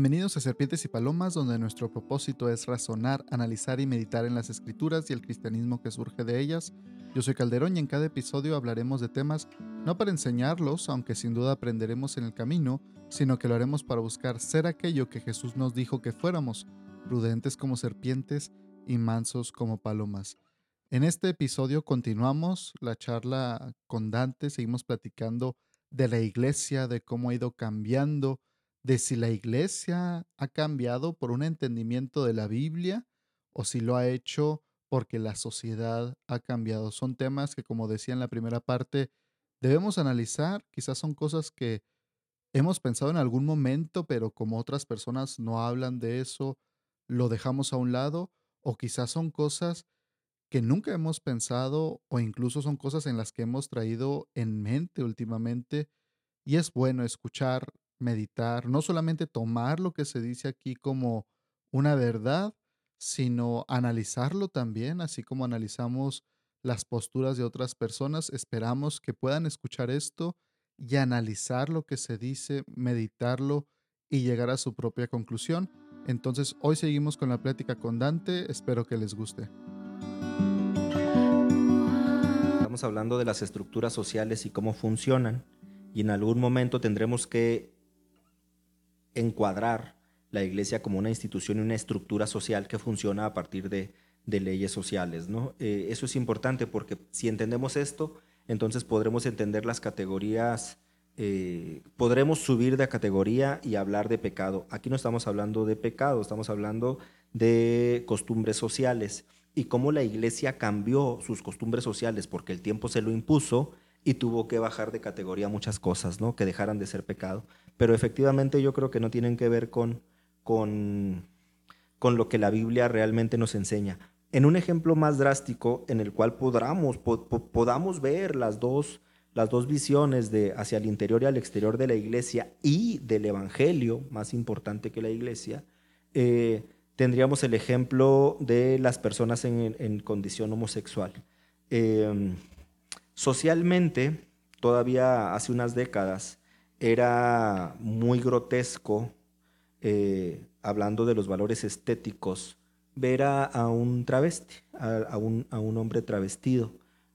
Bienvenidos a Serpientes y Palomas, donde nuestro propósito es razonar, analizar y meditar en las escrituras y el cristianismo que surge de ellas. Yo soy Calderón y en cada episodio hablaremos de temas no para enseñarlos, aunque sin duda aprenderemos en el camino, sino que lo haremos para buscar ser aquello que Jesús nos dijo que fuéramos, prudentes como serpientes y mansos como palomas. En este episodio continuamos la charla con Dante, seguimos platicando de la iglesia, de cómo ha ido cambiando, de si la iglesia ha cambiado por un entendimiento de la Biblia o si lo ha hecho porque la sociedad ha cambiado. Son temas que, como decía en la primera parte, debemos analizar. Quizás son cosas que hemos pensado en algún momento, pero como otras personas no hablan de eso, lo dejamos a un lado. O quizás son cosas que nunca hemos pensado o incluso son cosas en las que hemos traído en mente últimamente. Y es bueno escuchar meditar, no solamente tomar lo que se dice aquí como una verdad, sino analizarlo también, así como analizamos las posturas de otras personas. Esperamos que puedan escuchar esto y analizar lo que se dice, meditarlo y llegar a su propia conclusión. Entonces, hoy seguimos con la plática con Dante, espero que les guste. Estamos hablando de las estructuras sociales y cómo funcionan, y en algún momento tendremos que encuadrar la iglesia como una institución y una estructura social que funciona a partir de, leyes sociales. Eh, eso es importante porque si entendemos esto, entonces podremos entender las categorías, eh, podremos subir de categoría y hablar de pecado. Aquí no estamos hablando de pecado, estamos hablando de costumbres sociales y cómo la iglesia cambió sus costumbres sociales porque el tiempo se lo impuso y tuvo que bajar de categoría muchas cosas, ¿no? Que dejaran de ser pecado. Pero efectivamente yo creo que no tienen que ver con, con, con lo que la Biblia realmente nos enseña. En un ejemplo más drástico, en el cual podamos, podamos ver las dos, las dos visiones de hacia el interior y al exterior de la iglesia y del evangelio, más importante que la iglesia, eh, tendríamos el ejemplo de las personas en, condición homosexual. Eh, Socialmente, todavía hace unas décadas, era muy grotesco, eh, hablando de los valores estéticos, ver a, un travesti, a, un, hombre travestido.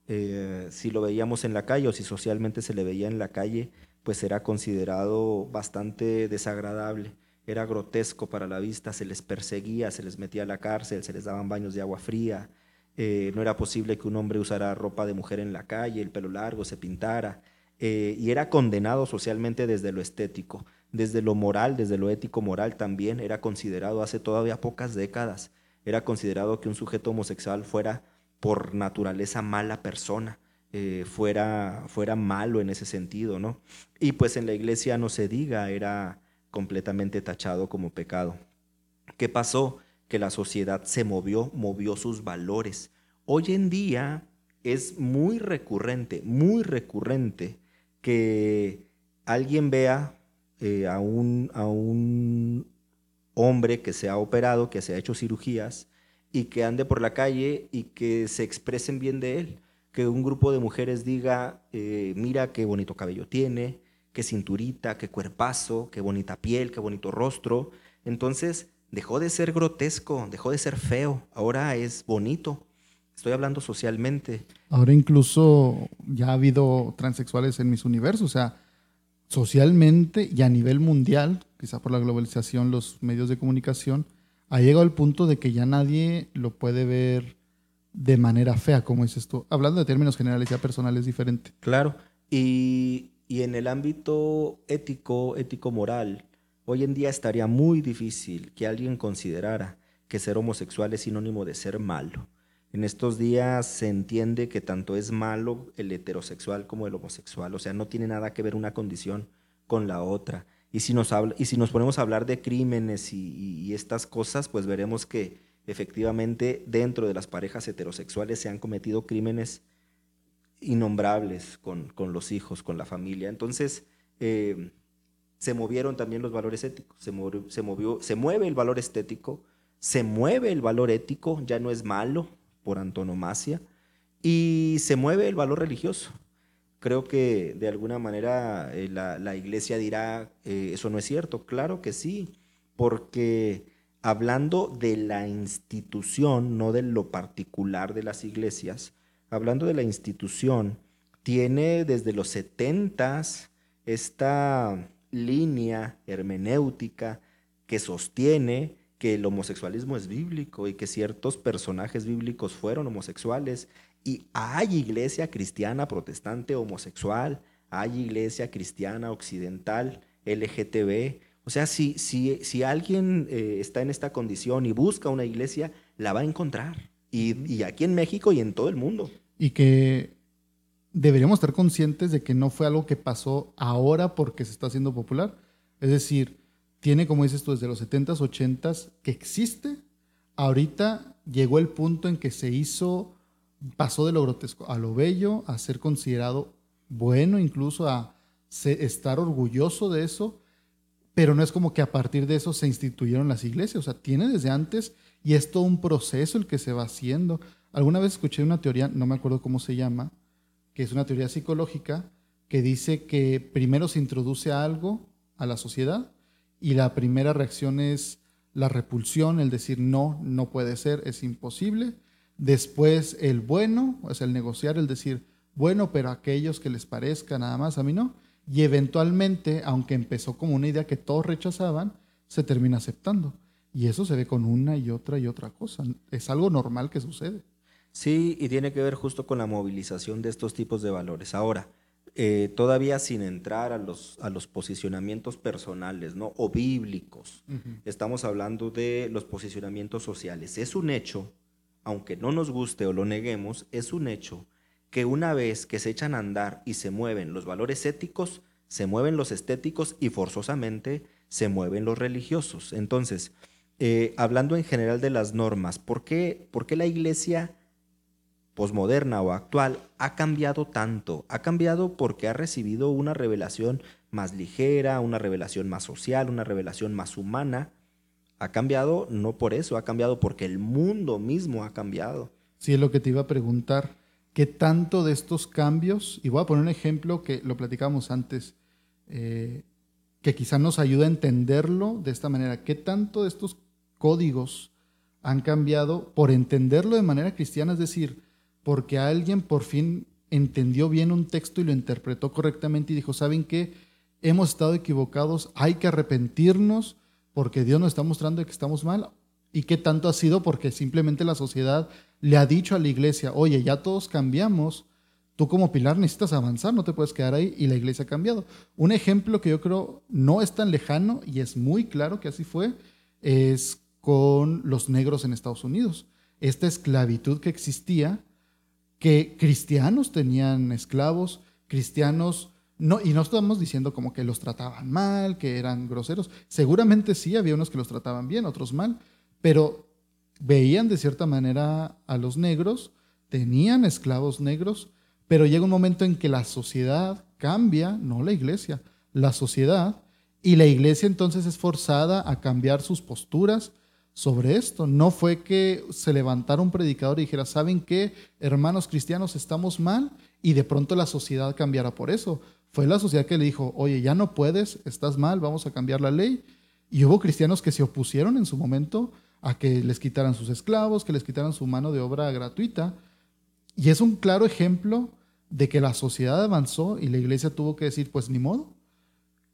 Eh, si lo veíamos en la calle o si socialmente se le veía en la calle, pues era considerado bastante desagradable, era grotesco para la vista, se les perseguía, se les metía a la cárcel, se les daban baños de agua fría, eh, no era posible que un hombre usara ropa de mujer en la calle, el pelo largo, se pintara, eh, y era condenado socialmente desde lo estético, desde lo moral, desde lo ético moral también, era considerado hace todavía pocas décadas, era considerado que un sujeto homosexual fuera por naturaleza mala persona, eh, fuera, fuera malo en ese sentido, ¿no? Y pues en la iglesia no se diga, era completamente tachado como pecado. ¿Qué pasó? que la sociedad se movió, movió sus valores. Hoy en día es muy recurrente, muy recurrente que alguien vea eh, a, un, a un hombre que se ha operado, que se ha hecho cirugías y que ande por la calle y que se expresen bien de él. Que un grupo de mujeres diga, eh, mira qué bonito cabello tiene, qué cinturita, qué cuerpazo, qué bonita piel, qué bonito rostro. Entonces, dejó de ser grotesco, dejó de ser feo, ahora es bonito. Estoy hablando socialmente. Ahora incluso ya ha habido transexuales en mis universos, o sea, socialmente y a nivel mundial, quizá por la globalización, los medios de comunicación, ha llegado al punto de que ya nadie lo puede ver de manera fea, como dices tú. Hablando de términos generales, ya personales diferente. Claro, y, y en el ámbito ético, ético-moral, Hoy en día estaría muy difícil que alguien considerara que ser homosexual es sinónimo de ser malo. En estos días se entiende que tanto es malo el heterosexual como el homosexual, o sea, no tiene nada que ver una condición con la otra. Y si nos, y si nos ponemos a hablar de crímenes y, estas cosas, pues veremos que efectivamente dentro de las parejas heterosexuales se han cometido crímenes innombrables con, los hijos, con la familia. Entonces, eh, se movieron también los valores éticos, se, movió, se mueve el valor estético, se mueve el valor ético, ya no es malo por antonomasia, y se mueve el valor religioso. Creo que de alguna manera eh, la, iglesia dirá, eh, eso no es cierto, claro que sí, porque hablando de la institución, no de lo particular de las iglesias, hablando de la institución, tiene desde los setentas esta línea hermenéutica que sostiene que el homosexualismo es bíblico y que ciertos personajes bíblicos fueron homosexuales y hay iglesia cristiana protestante homosexual, hay iglesia cristiana occidental LGTB. O sea, si, si, si alguien eh, está en esta condición y busca una iglesia, la va a encontrar. Y, y aquí en México y en todo el mundo. Y que deberíamos estar conscientes de que no fue algo que pasó ahora porque se está haciendo popular. Es decir, tiene, como dices tú, desde los 70s, 80s que existe. Ahorita llegó el punto en que se hizo pasó de lo grotesco a lo bello, a ser considerado bueno, incluso a estar orgulloso de eso, pero no es como que a partir de eso se instituyeron las iglesias, o sea, tiene desde antes y es todo un proceso el que se va haciendo. Alguna vez escuché una teoría, no me acuerdo cómo se llama, que es una teoría psicológica, que dice que primero se introduce algo a la sociedad y la primera reacción es la repulsión, el decir no, no puede ser, es imposible, Después el bueno, o sea, el negociar, el decir, bueno, pero aquellos que les parezca nada más, a mí no. Y eventualmente, aunque empezó como una idea que todos rechazaban, se termina aceptando. Y eso se ve con una y otra y otra cosa. Es algo normal que sucede. Sí, y tiene que ver justo con la movilización de estos tipos de valores. Ahora, eh, todavía sin entrar a los, a los posicionamientos personales ¿no? o bíblicos, estamos hablando de los posicionamientos sociales. Es un hecho aunque no nos guste o lo neguemos, es un hecho que una vez que se echan a andar y se mueven los valores éticos, se mueven los estéticos y forzosamente se mueven los religiosos. Entonces, eh, hablando en general de las normas, ¿por qué, ¿por qué la iglesia posmoderna o actual ha cambiado tanto? Ha cambiado porque ha recibido una revelación más ligera, una revelación más social, una revelación más humana, ha cambiado no por eso, ha cambiado porque el mundo mismo ha cambiado. Sí, es lo que te iba a preguntar. ¿Qué tanto de estos cambios, y voy a poner un ejemplo que lo platicamos antes, eh, que quizá nos ayude a entenderlo de esta manera, qué tanto de estos códigos han cambiado por entenderlo de manera cristiana, es decir, porque alguien por fin entendió bien un texto y lo interpretó correctamente y dijo, ¿saben qué? Hemos estado equivocados, hay que arrepentirnos, porque Dios nos está mostrando que estamos mal y qué tanto ha sido porque simplemente la sociedad le ha dicho a la iglesia, oye, ya todos cambiamos, tú como pilar necesitas avanzar, no te puedes quedar ahí y la iglesia ha cambiado. Un ejemplo que yo creo no es tan lejano y es muy claro que así fue, es con los negros en Estados Unidos. Esta esclavitud que existía, que cristianos tenían esclavos, cristianos no, y no estamos diciendo como que los trataban mal, que eran groseros. Seguramente sí, había unos que los trataban bien, otros mal, pero veían de cierta manera a los negros, tenían esclavos negros, pero llega un momento en que la sociedad cambia, no la iglesia, la sociedad, y la iglesia entonces es forzada a cambiar sus posturas sobre esto. No fue que se levantara un predicador y dijera, ¿saben qué, hermanos cristianos, estamos mal? Y de pronto la sociedad cambiara por eso fue la sociedad que le dijo, oye, ya no puedes, estás mal, vamos a cambiar la ley. Y hubo cristianos que se opusieron en su momento a que les quitaran sus esclavos, que les quitaran su mano de obra gratuita. Y es un claro ejemplo de que la sociedad avanzó y la iglesia tuvo que decir, pues ni modo.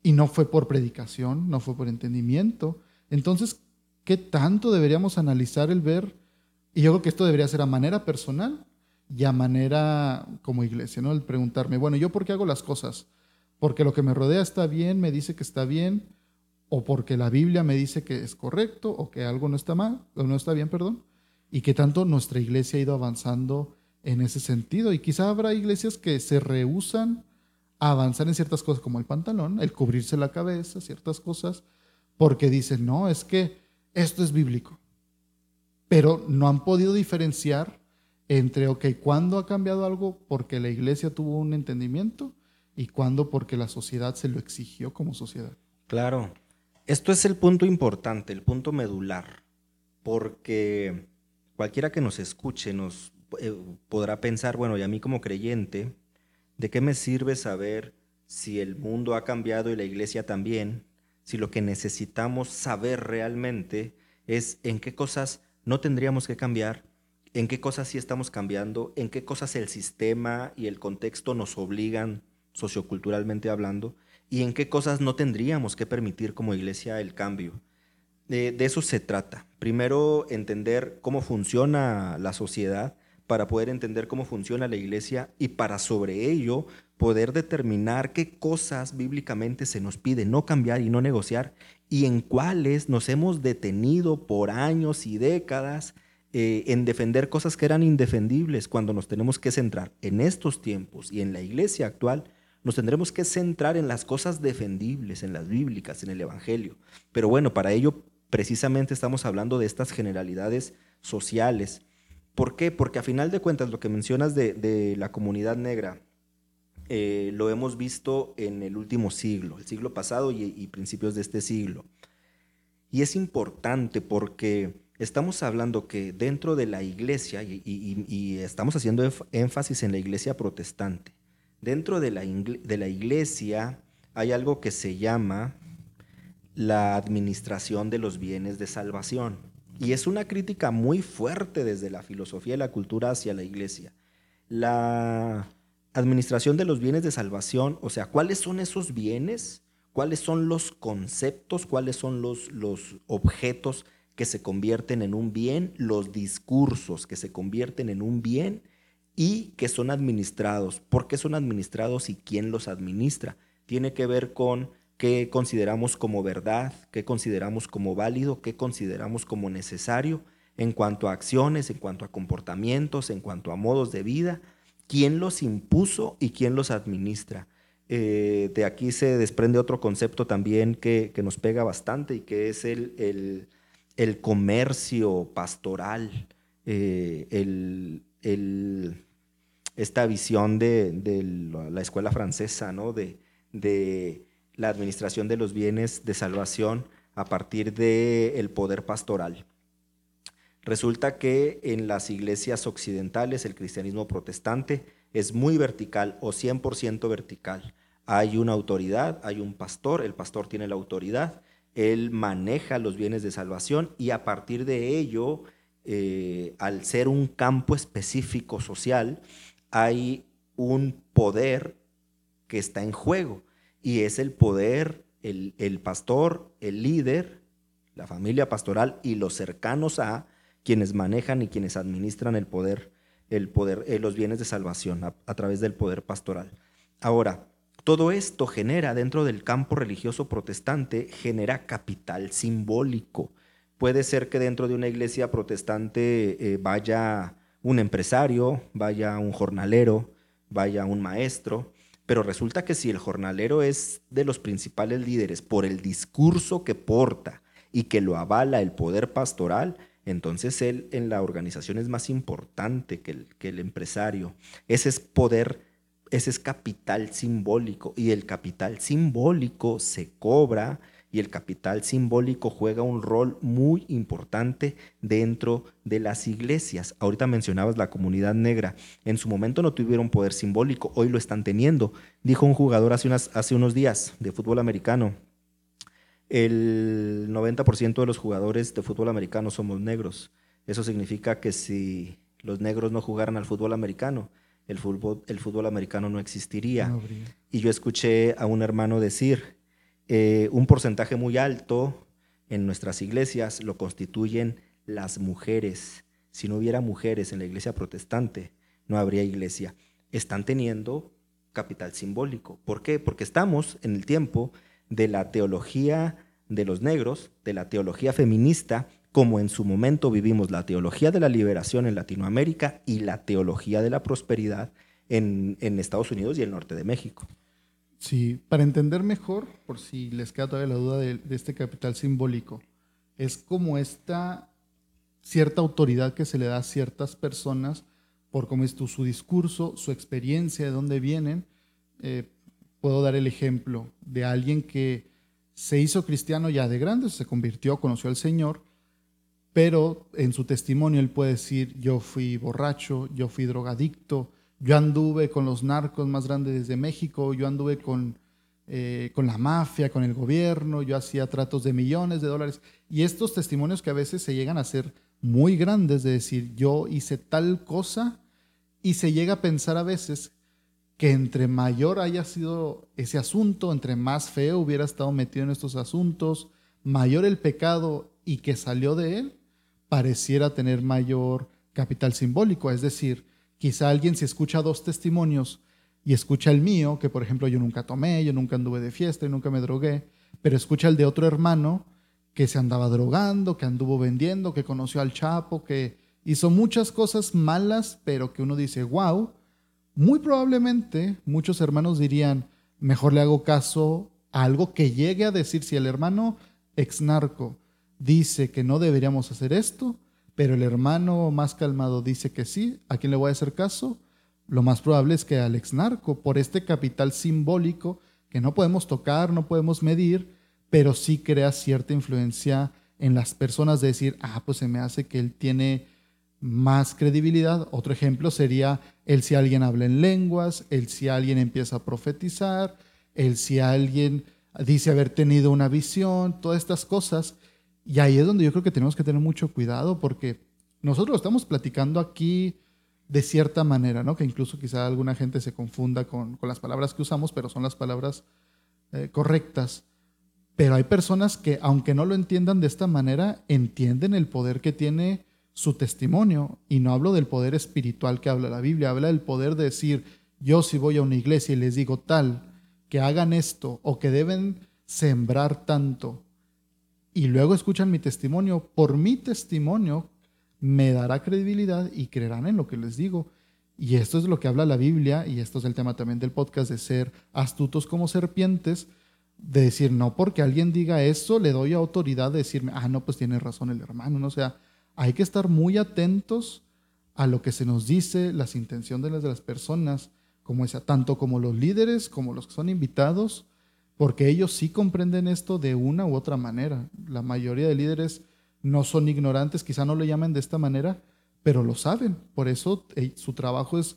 Y no fue por predicación, no fue por entendimiento. Entonces, ¿qué tanto deberíamos analizar el ver? Y yo creo que esto debería ser a manera personal y a manera como iglesia, ¿no? El preguntarme, bueno, ¿yo por qué hago las cosas? ¿Porque lo que me rodea está bien, me dice que está bien? ¿O porque la Biblia me dice que es correcto o que algo no está mal, o no está bien, perdón? Y que tanto nuestra iglesia ha ido avanzando en ese sentido. Y quizá habrá iglesias que se rehusan a avanzar en ciertas cosas como el pantalón, el cubrirse la cabeza, ciertas cosas, porque dicen, no, es que esto es bíblico. Pero no han podido diferenciar entre, ok, ¿cuándo ha cambiado algo porque la iglesia tuvo un entendimiento y cuándo porque la sociedad se lo exigió como sociedad? Claro, esto es el punto importante, el punto medular, porque cualquiera que nos escuche nos eh, podrá pensar, bueno, y a mí como creyente, ¿de qué me sirve saber si el mundo ha cambiado y la iglesia también? Si lo que necesitamos saber realmente es en qué cosas no tendríamos que cambiar, en qué cosas sí estamos cambiando, en qué cosas el sistema y el contexto nos obligan socioculturalmente hablando, y en qué cosas no tendríamos que permitir como iglesia el cambio. De, eso se trata. Primero, entender cómo funciona la sociedad para poder entender cómo funciona la iglesia y para sobre ello poder determinar qué cosas bíblicamente se nos pide no cambiar y no negociar y en cuáles nos hemos detenido por años y décadas eh, en defender cosas que eran indefendibles cuando nos tenemos que centrar en estos tiempos y en la iglesia actual nos tendremos que centrar en las cosas defendibles, en las bíblicas, en el Evangelio. Pero bueno, para ello precisamente estamos hablando de estas generalidades sociales. ¿Por qué? Porque a final de cuentas lo que mencionas de, la comunidad negra eh, lo hemos visto en el último siglo, el siglo pasado y, principios de este siglo. Y es importante porque estamos hablando que dentro de la iglesia, y estamos haciendo énfasis en la iglesia protestante, Dentro de la, de la iglesia hay algo que se llama la administración de los bienes de salvación. Y es una crítica muy fuerte desde la filosofía y la cultura hacia la iglesia. La administración de los bienes de salvación, o sea, ¿cuáles son esos bienes? ¿Cuáles son los conceptos? ¿Cuáles son los, los objetos que se convierten en un bien? Los discursos que se convierten en un bien y que son administrados. ¿Por qué son administrados y quién los administra? Tiene que ver con qué consideramos como verdad, qué consideramos como válido, qué consideramos como necesario en cuanto a acciones, en cuanto a comportamientos, en cuanto a modos de vida, quién los impuso y quién los administra. Eh, de aquí se desprende otro concepto también que, nos pega bastante y que es el, el, comercio pastoral, eh, el, esta visión de, la escuela francesa, ¿no? de, la administración de los bienes de salvación a partir del el poder pastoral. Resulta que en las iglesias occidentales el cristianismo protestante es muy vertical o 100% vertical. Hay una autoridad, hay un pastor, el pastor tiene la autoridad, él maneja los bienes de salvación y a partir de ello eh, al ser un campo específico social, hay un poder que está en juego y es el poder, el, pastor, el líder, la familia pastoral y los cercanos a quienes manejan y quienes administran el poder, el poder, eh, los bienes de salvación a, través del poder pastoral. Ahora, todo esto genera dentro del campo religioso protestante, genera capital simbólico. Puede ser que dentro de una iglesia protestante eh, vaya un empresario, vaya un jornalero, vaya un maestro, pero resulta que si el jornalero es de los principales líderes por el discurso que porta y que lo avala el poder pastoral, entonces él en la organización es más importante que el, que el empresario. Ese es poder, ese es capital simbólico y el capital simbólico se cobra y el capital simbólico juega un rol muy importante dentro de las iglesias. Ahorita mencionabas la comunidad negra. En su momento no tuvieron poder simbólico, hoy lo están teniendo. Dijo un jugador hace, hace unos días de fútbol americano, el 90% de los jugadores de fútbol americano somos negros. Eso significa que si los negros no jugaran al fútbol americano, el fútbol, el fútbol americano no existiría. y yo escuché a un hermano decir, eh, un porcentaje muy alto en nuestras iglesias lo constituyen las mujeres. Si no hubiera mujeres en la iglesia protestante, no habría iglesia. Están teniendo capital simbólico. ¿Por qué? Porque estamos en el tiempo de la teología de los negros, de la teología feminista, como en su momento vivimos la teología de la liberación en Latinoamérica y la teología de la prosperidad en, en Estados Unidos y el norte de México. Sí, para entender mejor, por si les queda todavía la duda de, este capital simbólico, es como esta cierta autoridad que se le da a ciertas personas por cómo es su discurso, su experiencia, de dónde vienen. Eh, puedo dar el ejemplo de alguien que se hizo cristiano ya de grande, se convirtió, conoció al Señor, pero en su testimonio él puede decir, yo fui borracho, yo fui drogadicto, yo anduve con los narcos más grandes de México, yo anduve con eh, con la mafia, con el gobierno, yo hacía tratos de millones de dólares. Y estos testimonios que a veces se llegan a ser muy grandes, de decir, yo hice tal cosa, y se llega a pensar a veces que entre mayor haya sido ese asunto, entre más feo hubiera estado metido en estos asuntos, mayor el pecado y que salió de él, pareciera tener mayor capital simbólico. Es decir, quizá alguien si escucha dos testimonios y escucha el mío, que por ejemplo yo nunca tomé, yo nunca anduve de fiesta y nunca me drogué, pero escucha el de otro hermano que se andaba drogando, que anduvo vendiendo, que conoció al Chapo, que hizo muchas cosas malas, pero que uno dice, wow, muy probablemente muchos hermanos dirían, mejor le hago caso a algo que llegue a decir, si el hermano ex narco dice que no deberíamos hacer esto, pero el hermano más calmado dice que sí, ¿a quién le voy a hacer caso? Lo más probable es que al ex narco, por este capital simbólico que no podemos tocar, no podemos medir, pero sí crea cierta influencia en las personas de decir, ah, pues se me hace que él tiene más credibilidad. Otro ejemplo sería el si alguien habla en lenguas, el si alguien empieza a profetizar, el si alguien dice haber tenido una visión, todas estas cosas. Y ahí es donde yo creo que tenemos que tener mucho cuidado porque nosotros estamos platicando aquí de cierta manera, ¿no? Que incluso quizá alguna gente se confunda con, las palabras que usamos, pero son las palabras eh, correctas. Pero hay personas que, aunque no lo entiendan de esta manera, entienden el poder que tiene su testimonio. Y no hablo del poder espiritual que habla la Biblia, habla del poder de decir, yo si voy a una iglesia y les digo tal, que hagan esto o que deben sembrar tanto, y luego escuchan mi testimonio, por mi testimonio me dará credibilidad y creerán en lo que les digo. Y esto es lo que habla la Biblia, y esto es el tema también del podcast, de ser astutos como serpientes, de decir, no porque alguien diga eso, le doy autoridad de decirme, ah, no, pues tiene razón el hermano, ¿no? Sea, hay que estar muy atentos a lo que se nos dice, las intenciones de las personas, como tanto como los líderes, como los que son invitados, porque ellos sí comprenden esto de una u otra manera. La mayoría de líderes no son ignorantes, quizá no lo llamen de esta manera, pero lo saben. Por eso eh, su trabajo es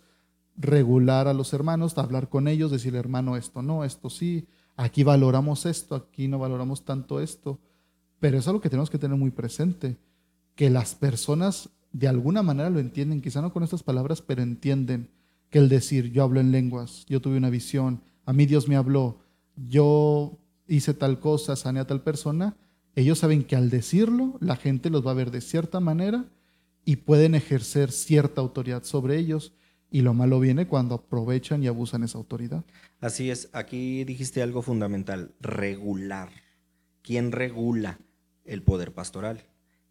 regular a los hermanos, hablar con ellos, decirle, hermano, esto no, esto sí, aquí valoramos esto, aquí no valoramos tanto esto. Pero es algo que tenemos que tener muy presente que las personas de alguna manera lo entienden, quizá no con estas palabras, pero entienden que el decir, yo hablo en lenguas, yo tuve una visión, a mí Dios me habló, yo hice tal cosa, sané a tal persona, ellos saben que al decirlo, la gente los va a ver de cierta manera y pueden ejercer cierta autoridad sobre ellos. Y lo malo viene cuando aprovechan y abusan esa autoridad. Así es, aquí dijiste algo fundamental, regular. ¿Quién regula el poder pastoral?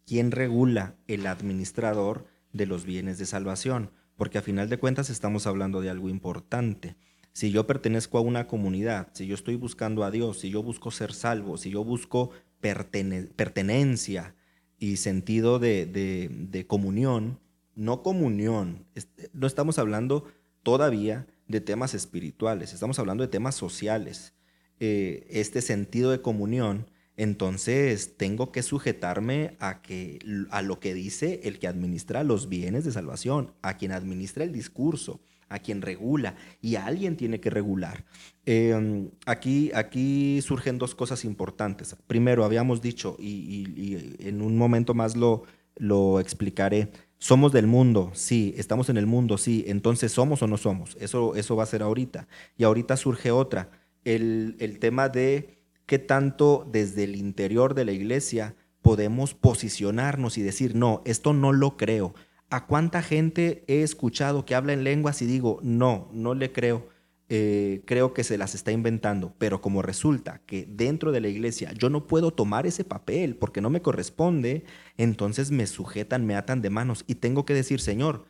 ¿Quién regula el administrador de los bienes de salvación? Porque a final de cuentas estamos hablando de algo importante. Si yo pertenezco a una comunidad, si yo estoy buscando a Dios, si yo busco ser salvo, si yo busco pertenencia y sentido de, comunión, no comunión, no estamos hablando todavía de temas espirituales, estamos hablando de temas sociales. Eh, este sentido de comunión entonces tengo que sujetarme a, que, a lo que dice el que administra los bienes de salvación, a quien administra el discurso, a quien regula, y alguien tiene que regular. Em, aquí, aquí surgen dos cosas importantes. Primero, habíamos dicho, y, en un momento más lo, lo explicaré, somos del mundo, sí, estamos en el mundo, sí, entonces somos o no somos, eso, eso va a ser ahorita. Y ahorita surge otra, el, el tema de qué tanto desde el interior de la iglesia podemos posicionarnos y decir, no, esto no lo creo. ¿A cuánta gente he escuchado que habla en lenguas y digo, no, no le creo? Eh, creo que se las está inventando, pero como resulta que dentro de la iglesia yo no puedo tomar ese papel porque no me corresponde, entonces me sujetan, me atan de manos y tengo que decir, Señor,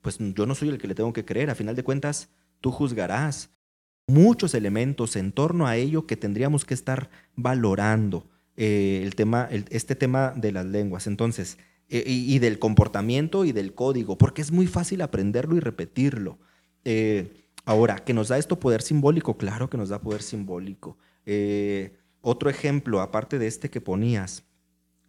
pues yo no soy el que le tengo que creer, a final de cuentas tú juzgarás, muchos elementos en torno a ello que tendríamos que estar valorando. Eh, el tema, este tema de las lenguas. Entonces, eh, y, del comportamiento y del código, porque es muy fácil aprenderlo y repetirlo. Eh, ahora, ¿que nos da esto poder simbólico? Claro que nos da poder simbólico. otro ejemplo, aparte de este que ponías,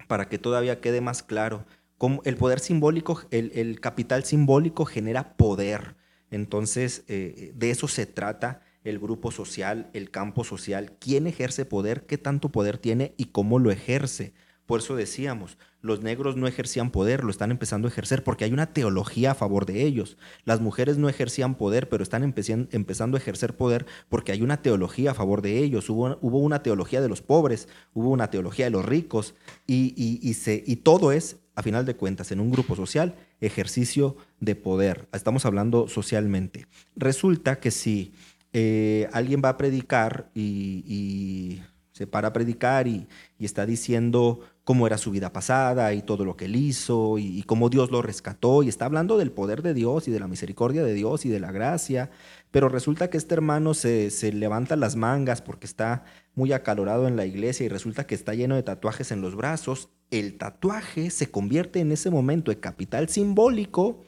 para que todavía quede más claro, como el poder simbólico, el, el capital simbólico genera poder. Entonces, de eso se trata el grupo social, el campo social, quién ejerce poder, qué tanto poder tiene y cómo lo ejerce. Por eso decíamos, los negros no ejercían poder, lo están empezando a ejercer porque hay una teología a favor de ellos. Las mujeres no ejercían poder, pero están empezando a ejercer poder porque hay una teología a favor de ellos. Hubo, una teología de los pobres, hubo una teología de los ricos y, y todo es, a final de cuentas, en un grupo social, ejercicio de poder. Estamos hablando socialmente. Resulta que si eh, alguien va a predicar y, se para a predicar y, y está diciendo cómo era su vida pasada y todo lo que él hizo y, cómo Dios lo rescató. Y está hablando del poder de Dios y de la misericordia de Dios y de la gracia, pero resulta que este hermano se, se levanta las mangas porque está muy acalorado en la iglesia y resulta que está lleno de tatuajes en los brazos, el tatuaje se convierte en ese momento en capital simbólico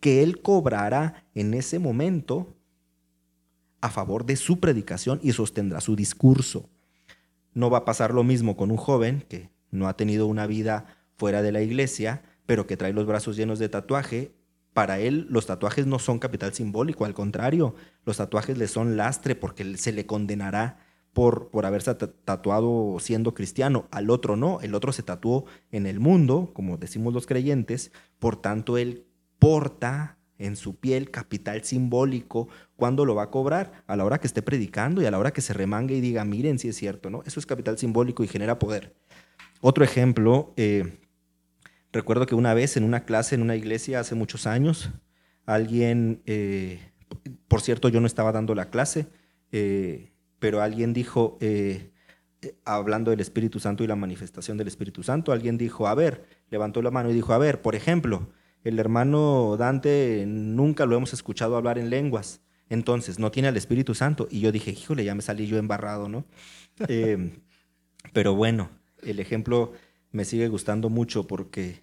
que él cobrará en ese momento a favor de su predicación y sostendrá su discurso. No va a pasar lo mismo con un joven que no ha tenido una vida fuera de la iglesia, pero que trae los brazos llenos de tatuaje, para él los tatuajes no son capital simbólico, al contrario, los tatuajes le son lastre porque se le condenará por, por haberse tatuado siendo cristiano, al otro no, el otro se tatuó en el mundo, como decimos los creyentes, por tanto él porta en su piel capital simbólico, cuando lo va a cobrar? A la hora que esté predicando y a la hora que se remangue y diga, miren si es cierto, ¿no? Eso es capital simbólico y genera poder. Otro ejemplo, eh, recuerdo que una vez en una clase en una iglesia hace muchos años, alguien, eh, por cierto yo no estaba dando la clase, eh, pero alguien dijo, hablando del Espíritu Santo y la manifestación del Espíritu Santo, alguien dijo, a ver, levantó la mano y dijo, a ver, por ejemplo, el hermano Dante nunca lo hemos escuchado hablar en lenguas, entonces no tiene al Espíritu Santo. Y yo dije, híjole, ya me salí yo embarrado, ¿no? pero bueno, el ejemplo me sigue gustando mucho porque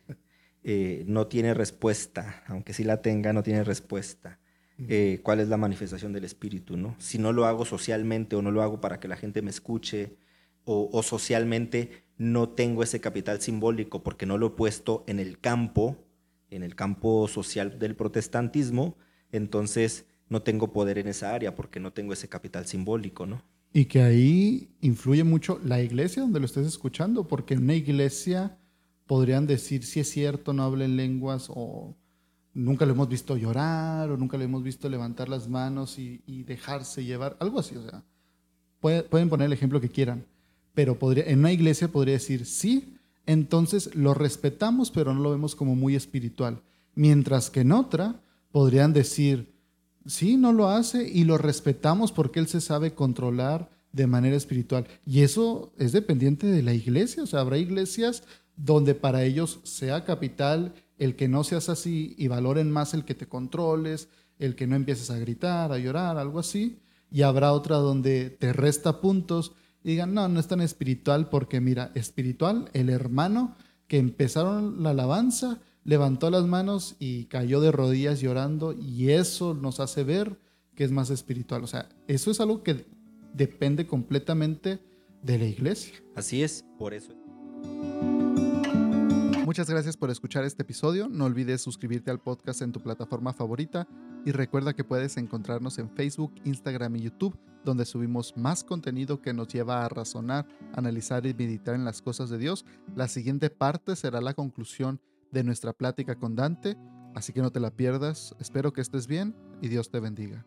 eh, no tiene respuesta, aunque sí la tenga, no tiene respuesta. Eh, ¿Cuál es la manifestación del espíritu? ¿no? Si no lo hago socialmente o no lo hago para que la gente me escuche o, socialmente no tengo ese capital simbólico porque no lo he puesto en el campo, en el campo social del protestantismo, entonces no tengo poder en esa área porque no tengo ese capital simbólico, ¿no? Y que ahí influye mucho la iglesia donde lo estés escuchando, porque en una iglesia podrían decir si es cierto, no hablen lenguas, o nunca lo hemos visto llorar, o nunca lo hemos visto levantar las manos y, dejarse llevar, algo así, o sea, pueden poner el ejemplo que quieran, pero podría, en una iglesia podría decir sí, entonces lo respetamos, pero no lo vemos como muy espiritual, mientras que en otra podrían decir, Sí, no lo hace y lo respetamos porque él se sabe controlar de manera espiritual. Y eso es dependiente de la iglesia. O sea, habrá iglesias donde para ellos sea capital el que no seas así y valoren más el que te controles, el que no empieces a gritar, a llorar, algo así. Y habrá otra donde te resta puntos y digan, no, no es tan espiritual porque mira, espiritual, el hermano que empezaron la alabanza levantó las manos y cayó de rodillas llorando y eso nos hace ver que es más espiritual. O sea, eso es algo que depende completamente de la iglesia. Así es, por eso. Muchas gracias por escuchar este episodio. No olvides suscribirte al podcast en tu plataforma favorita y recuerda que puedes encontrarnos en Facebook, Instagram y YouTube, donde subimos más contenido que nos lleva a razonar, analizar y meditar en las cosas de Dios. La siguiente parte será la conclusión de nuestra plática con Dante, así que no te la pierdas. Espero que estés bien y Dios te bendiga.